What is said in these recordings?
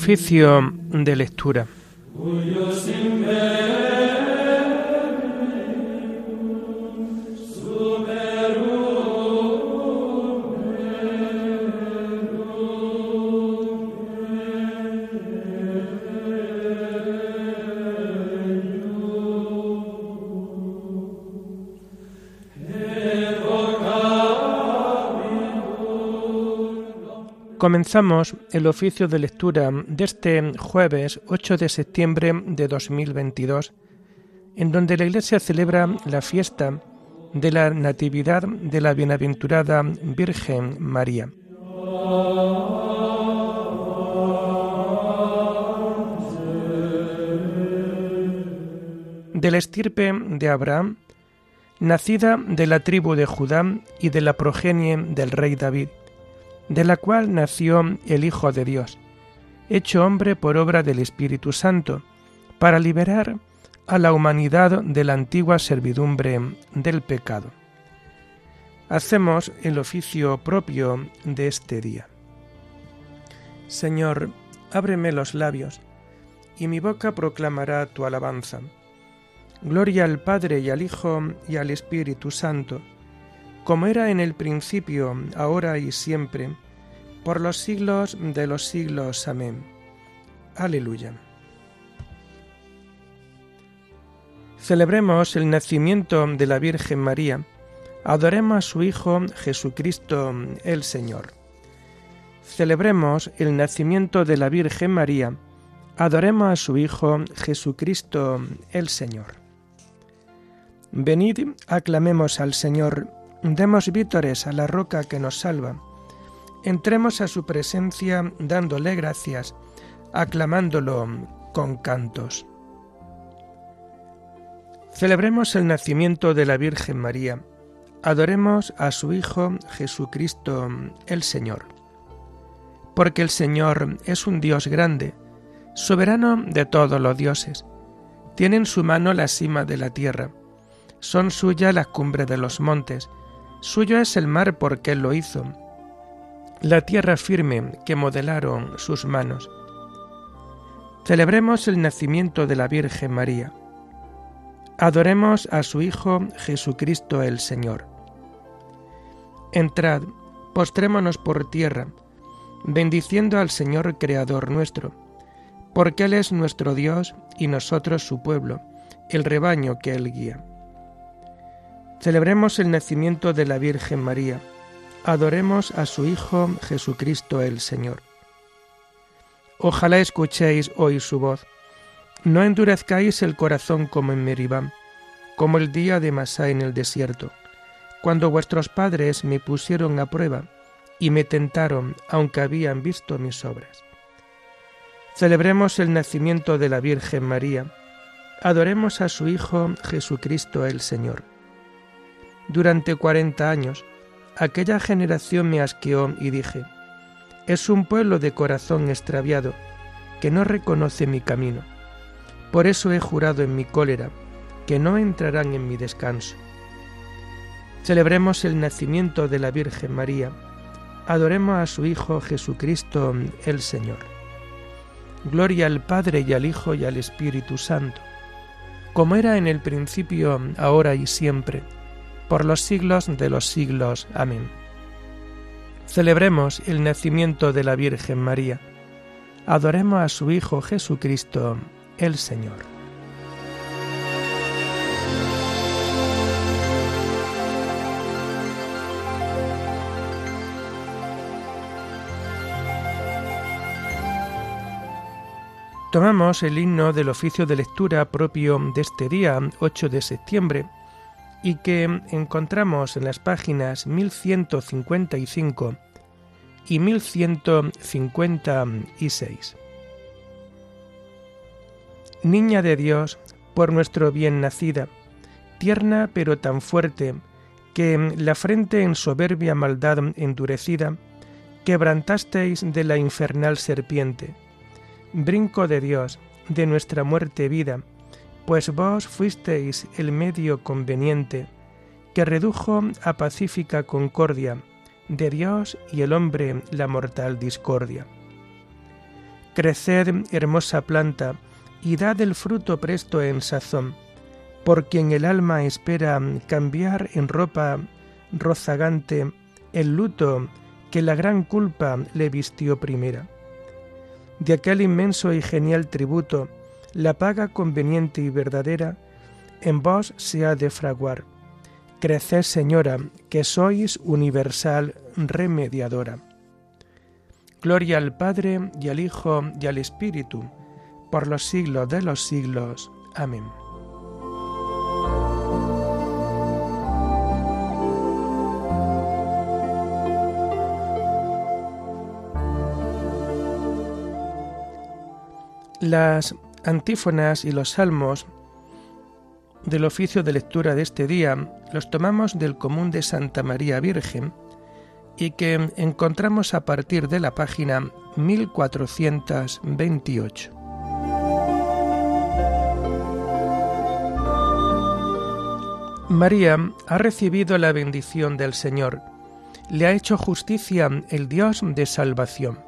Oficio de lectura. Comenzamos el oficio de lectura de este jueves 8 de septiembre de 2022, en donde la Iglesia celebra la fiesta de la Natividad de la Bienaventurada Virgen María. De la estirpe de Abraham, nacida de la tribu de Judá y de la progenie del rey David, de la cual nació el Hijo de Dios, hecho hombre por obra del Espíritu Santo, para liberar a la humanidad de la antigua servidumbre del pecado. Hacemos el oficio propio de este día. Señor, ábreme los labios, y mi boca proclamará tu alabanza. Gloria al Padre y al Hijo y al Espíritu Santo, como era en el principio, ahora y siempre, por los siglos de los siglos. Amén. Aleluya. Celebremos el nacimiento de la Virgen María. Adoremos a su Hijo Jesucristo el Señor. Celebremos el nacimiento de la Virgen María. Adoremos a su Hijo Jesucristo el Señor. Venid, aclamemos al Señor Demos vítores a la roca que nos salva. Entremos a su presencia dándole gracias, aclamándolo con cantos. Celebremos el nacimiento de la Virgen María. Adoremos a su Hijo Jesucristo el Señor. Porque el Señor es un Dios grande, soberano de todos los dioses. Tiene en su mano la cima de la tierra. Son suyas las cumbres de los montes Suyo es el mar porque Él lo hizo, la tierra firme que modelaron sus manos. Celebremos el nacimiento de la Virgen María. Adoremos a su Hijo Jesucristo el Señor. Entrad, postrémonos por tierra, bendiciendo al Señor Creador nuestro, porque Él es nuestro Dios y nosotros su pueblo, el rebaño que Él guía. Celebremos el nacimiento de la Virgen María. Adoremos a su Hijo Jesucristo el Señor. Ojalá escuchéis hoy su voz. No endurezcáis el corazón como en Meribam, como el día de Masá en el desierto, cuando vuestros padres me pusieron a prueba y me tentaron aunque habían visto mis obras. Celebremos el nacimiento de la Virgen María. Adoremos a su Hijo Jesucristo el Señor. Durante cuarenta años, aquella generación me asqueó y dije, es un pueblo de corazón extraviado, que no reconoce mi camino. Por eso he jurado en mi cólera, que no entrarán en mi descanso. Celebremos el nacimiento de la Virgen María, adoremos a su Hijo Jesucristo el Señor. Gloria al Padre y al Hijo y al Espíritu Santo, como era en el principio, ahora y siempre, por los siglos de los siglos. Amén. Celebremos el nacimiento de la Virgen María. Adoremos a su Hijo Jesucristo, el Señor. Tomamos el himno del oficio de lectura propio de este día, 8 de septiembre, y que encontramos en las páginas 1155 y 1156. Niña de Dios, por nuestro bien nacida, tierna pero tan fuerte, que la frente en soberbia maldad endurecida, quebrantasteis de la infernal serpiente. Brinco de Dios, de nuestra muerte vida, pues vos fuisteis el medio conveniente que redujo a pacífica concordia de Dios y el hombre la mortal discordia. Creced, hermosa planta, y dad el fruto presto en sazón, por quien el alma espera cambiar en ropa rozagante el luto que la gran culpa le vistió primera. De aquel inmenso y genial tributo, la paga conveniente y verdadera, en vos se ha de fraguar. Creced, Señora, que sois universal remediadora. Gloria al Padre y al Hijo y al Espíritu, por los siglos de los siglos. Amén. Las antífonas y los salmos del oficio de lectura de este día los tomamos del común de Santa María Virgen y que encontramos a partir de la página 1428. María ha recibido la bendición del Señor, le ha hecho justicia el Dios de salvación.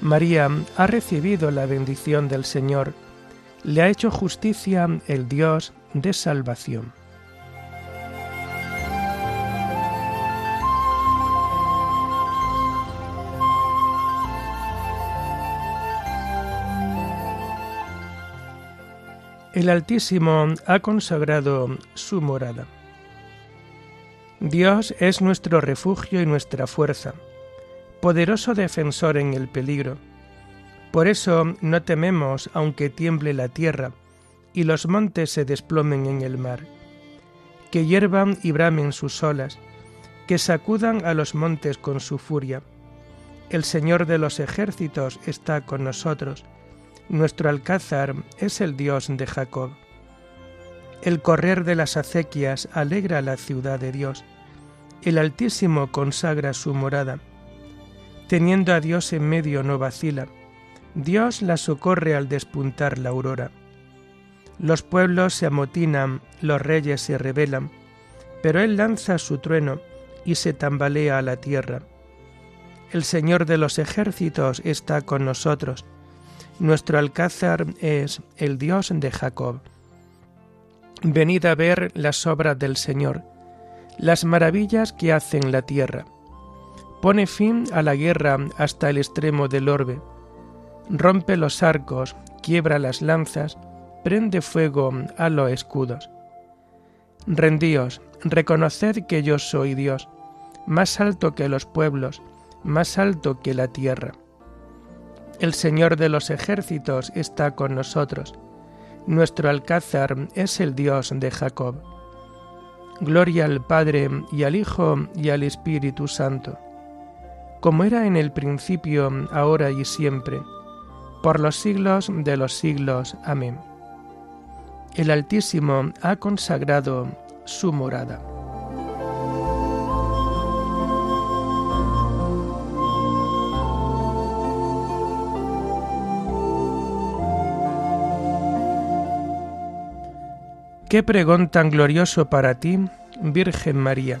María ha recibido la bendición del Señor, le ha hecho justicia el Dios de salvación. El Altísimo ha consagrado su morada. Dios es nuestro refugio y nuestra fuerza poderoso defensor en el peligro. Por eso no tememos aunque tiemble la tierra y los montes se desplomen en el mar, que hiervan y bramen sus olas, que sacudan a los montes con su furia. El Señor de los ejércitos está con nosotros, nuestro alcázar es el Dios de Jacob. El correr de las acequias alegra la ciudad de Dios, el Altísimo consagra su morada Teniendo a Dios en medio no vacila. Dios la socorre al despuntar la aurora. Los pueblos se amotinan, los reyes se rebelan, pero Él lanza su trueno y se tambalea a la tierra. El Señor de los ejércitos está con nosotros. Nuestro alcázar es el Dios de Jacob. Venid a ver las obras del Señor, las maravillas que hace en la tierra Pone fin a la guerra hasta el extremo del orbe. Rompe los arcos, quiebra las lanzas, prende fuego a los escudos. Rendíos, reconoced que yo soy Dios, más alto que los pueblos, más alto que la tierra. El Señor de los ejércitos está con nosotros. Nuestro alcázar es el Dios de Jacob. Gloria al Padre y al Hijo y al Espíritu Santo como era en el principio, ahora y siempre, por los siglos de los siglos. Amén. El Altísimo ha consagrado su morada. Qué pregón tan glorioso para ti, Virgen María.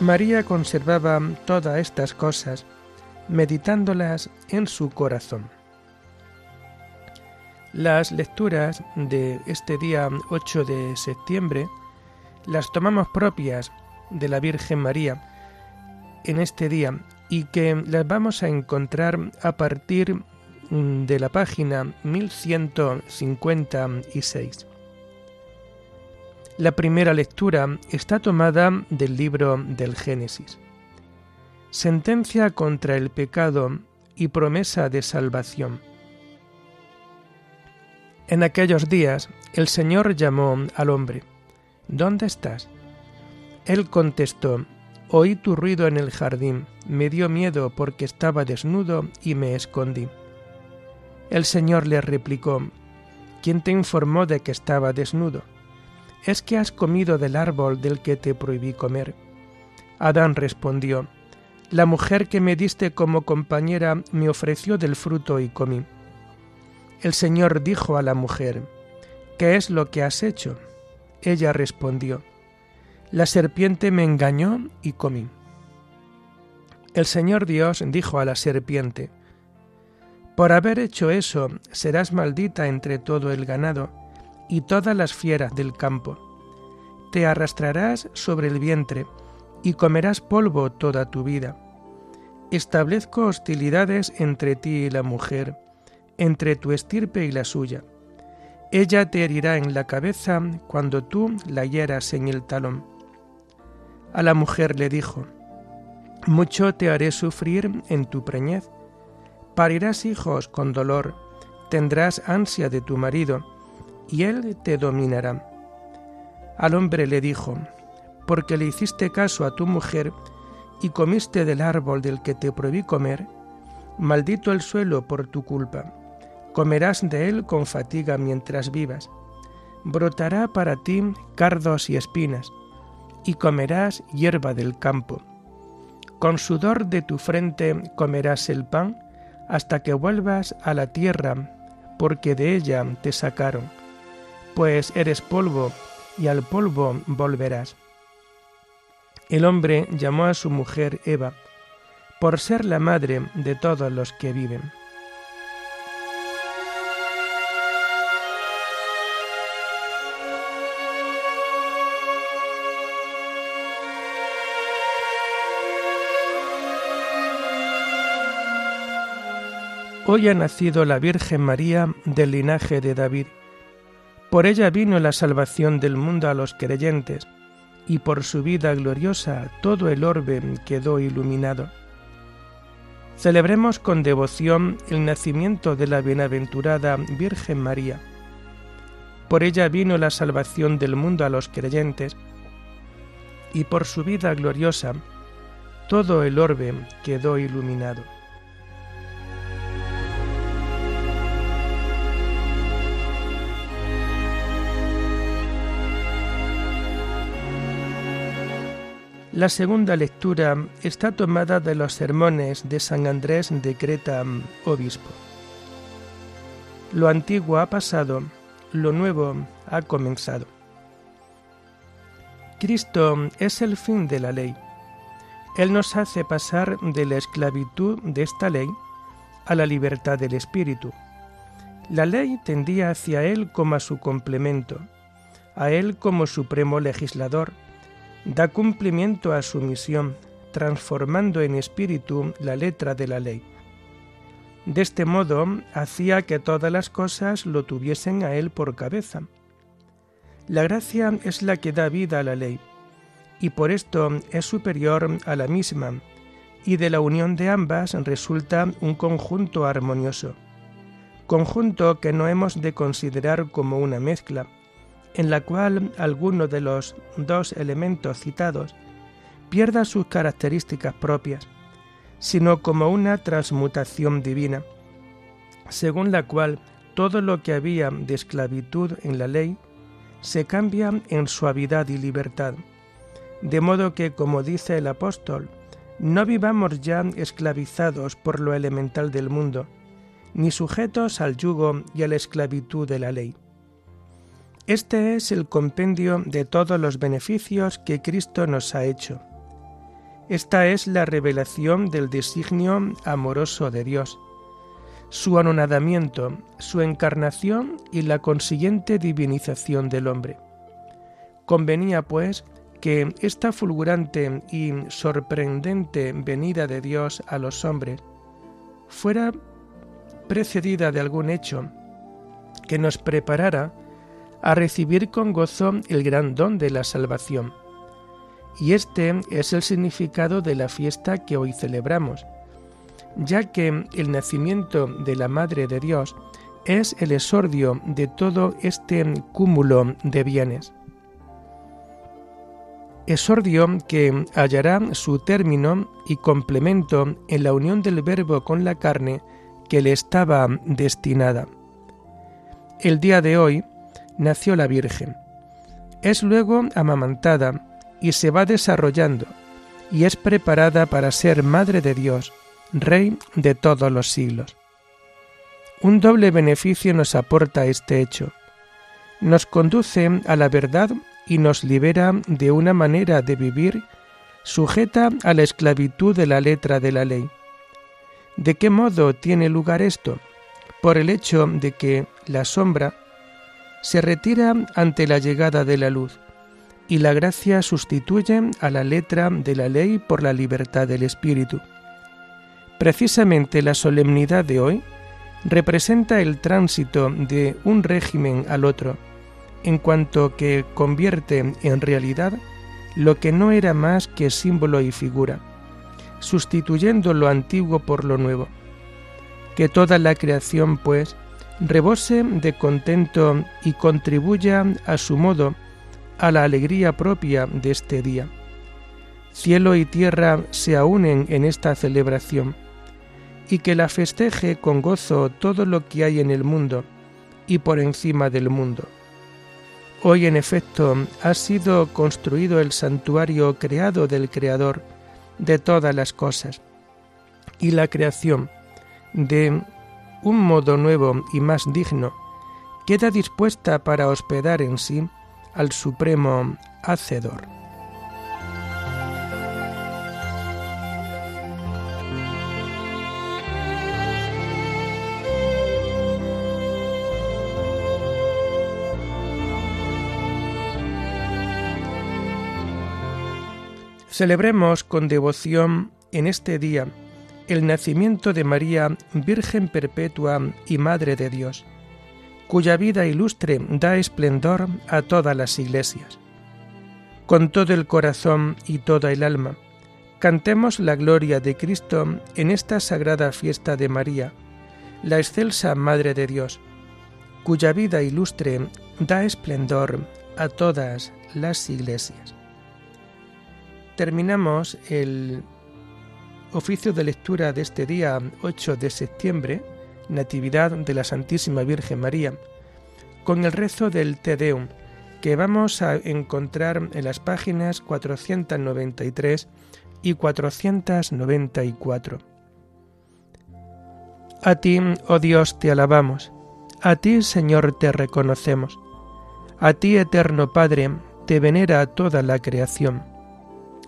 María conservaba todas estas cosas, meditándolas en su corazón. Las lecturas de este día 8 de septiembre las tomamos propias de la Virgen María en este día y que las vamos a encontrar a partir mm, de la página 1156. La primera lectura está tomada del libro del Génesis. Sentencia contra el pecado y promesa de salvación. En aquellos días el Señor llamó al hombre. ¿Dónde estás? Él contestó, Oí tu ruido en el jardín, me dio miedo porque estaba desnudo y me escondí. El Señor le replicó, ¿quién te informó de que estaba desnudo? ¿Es que has comido del árbol del que te prohibí comer? Adán respondió, La mujer que me diste como compañera me ofreció del fruto y comí. El Señor dijo a la mujer, ¿qué es lo que has hecho? Ella respondió, La serpiente me engañó y comí. El Señor Dios dijo a la serpiente, Por haber hecho eso, serás maldita entre todo el ganado, y todas las fieras del campo. Te arrastrarás sobre el vientre y comerás polvo toda tu vida. Establezco hostilidades entre ti y la mujer, entre tu estirpe y la suya. Ella te herirá en la cabeza cuando tú la hieras en el talón. A la mujer le dijo, Mucho te haré sufrir en tu preñez. Parirás hijos con dolor, tendrás ansia de tu marido, y él te dominará. Al hombre le dijo, porque le hiciste caso a tu mujer y comiste del árbol del que te prohibí comer, maldito el suelo por tu culpa. Comerás de él con fatiga mientras vivas. Brotará para ti cardos y espinas, y comerás hierba del campo. Con sudor de tu frente comerás el pan hasta que vuelvas a la tierra, porque de ella te sacaron pues eres polvo y al polvo volverás. El hombre llamó a su mujer Eva, por ser la madre de todos los que viven. Hoy ha nacido la Virgen María del linaje de David por ella vino la salvación del mundo a los creyentes, y por su vida gloriosa todo el orbe quedó iluminado. Celebremos con devoción el nacimiento de la bienaventurada Virgen María. Por ella vino la salvación del mundo a los creyentes, y por su vida gloriosa todo el orbe quedó iluminado. La segunda lectura está tomada de los sermones de San Andrés de Creta, obispo. Lo antiguo ha pasado, lo nuevo ha comenzado. Cristo es el fin de la ley. Él nos hace pasar de la esclavitud de esta ley a la libertad del Espíritu. La ley tendía hacia Él como a su complemento, a Él como supremo legislador, da cumplimiento a su misión, transformando en espíritu la letra de la ley. De este modo hacía que todas las cosas lo tuviesen a Él por cabeza. La gracia es la que da vida a la ley, y por esto es superior a la misma, y de la unión de ambas resulta un conjunto armonioso, conjunto que no hemos de considerar como una mezcla, en la cual alguno de los dos elementos citados pierda sus características propias, sino como una transmutación divina, según la cual todo lo que había de esclavitud en la ley se cambia en suavidad y libertad, de modo que, como dice el apóstol, no vivamos ya esclavizados por lo elemental del mundo, ni sujetos al yugo y a la esclavitud de la ley este es el compendio de todos los beneficios que Cristo nos ha hecho. Esta es la revelación del designio amoroso de Dios, su anonadamiento, su encarnación y la consiguiente divinización del hombre. Convenía, pues, que esta fulgurante y sorprendente venida de Dios a los hombres fuera precedida de algún hecho que nos preparara a recibir con gozo el gran don de la salvación. Y este es el significado de la fiesta que hoy celebramos, ya que el nacimiento de la Madre de Dios es el esordio de todo este cúmulo de bienes. Esordio que hallará su término y complemento en la unión del Verbo con la carne que le estaba destinada. El día de hoy, nació la Virgen. Es luego amamantada y se va desarrollando y es preparada para ser Madre de Dios, Rey de todos los siglos. Un doble beneficio nos aporta este hecho. Nos conduce a la verdad y nos libera de una manera de vivir sujeta a la esclavitud de la letra de la ley. ¿De qué modo tiene lugar esto? Por el hecho de que la sombra se retira ante la llegada de la luz y la gracia sustituye a la letra de la ley por la libertad del Espíritu. Precisamente la solemnidad de hoy representa el tránsito de un régimen al otro, en cuanto que convierte en realidad lo que no era más que símbolo y figura, sustituyendo lo antiguo por lo nuevo. Que toda la creación, pues, rebose de contento y contribuya a su modo a la alegría propia de este día. Cielo y tierra se unen en esta celebración y que la festeje con gozo todo lo que hay en el mundo y por encima del mundo. Hoy en efecto ha sido construido el santuario creado del Creador de todas las cosas y la creación de un modo nuevo y más digno, queda dispuesta para hospedar en sí al Supremo Hacedor. Celebremos con devoción en este día el nacimiento de María, Virgen Perpetua y Madre de Dios, cuya vida ilustre da esplendor a todas las iglesias. Con todo el corazón y toda el alma, cantemos la gloria de Cristo en esta sagrada fiesta de María, la excelsa Madre de Dios, cuya vida ilustre da esplendor a todas las iglesias. Terminamos el Oficio de lectura de este día 8 de septiembre, Natividad de la Santísima Virgen María, con el rezo del Te Deum, que vamos a encontrar en las páginas 493 y 494. A ti, oh Dios, te alabamos, a ti, Señor, te reconocemos, a ti, eterno Padre, te venera toda la creación,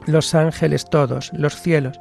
los ángeles todos, los cielos,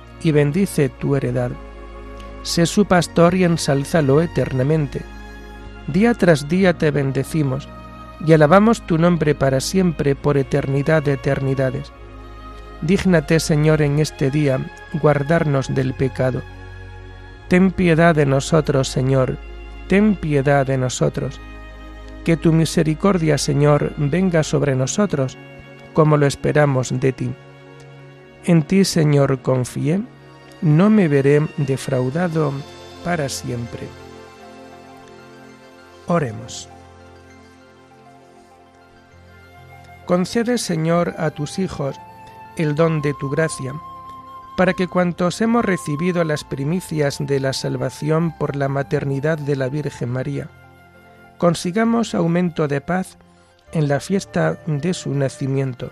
y bendice tu heredad. Sé su pastor y ensálzalo eternamente. Día tras día te bendecimos y alabamos tu nombre para siempre por eternidad de eternidades. Dígnate, Señor, en este día guardarnos del pecado. Ten piedad de nosotros, Señor, ten piedad de nosotros. Que tu misericordia, Señor, venga sobre nosotros, como lo esperamos de ti. En ti, Señor, confié, no me veré defraudado para siempre. Oremos. Concede, Señor, a tus hijos el don de tu gracia, para que cuantos hemos recibido las primicias de la salvación por la maternidad de la Virgen María, consigamos aumento de paz en la fiesta de su nacimiento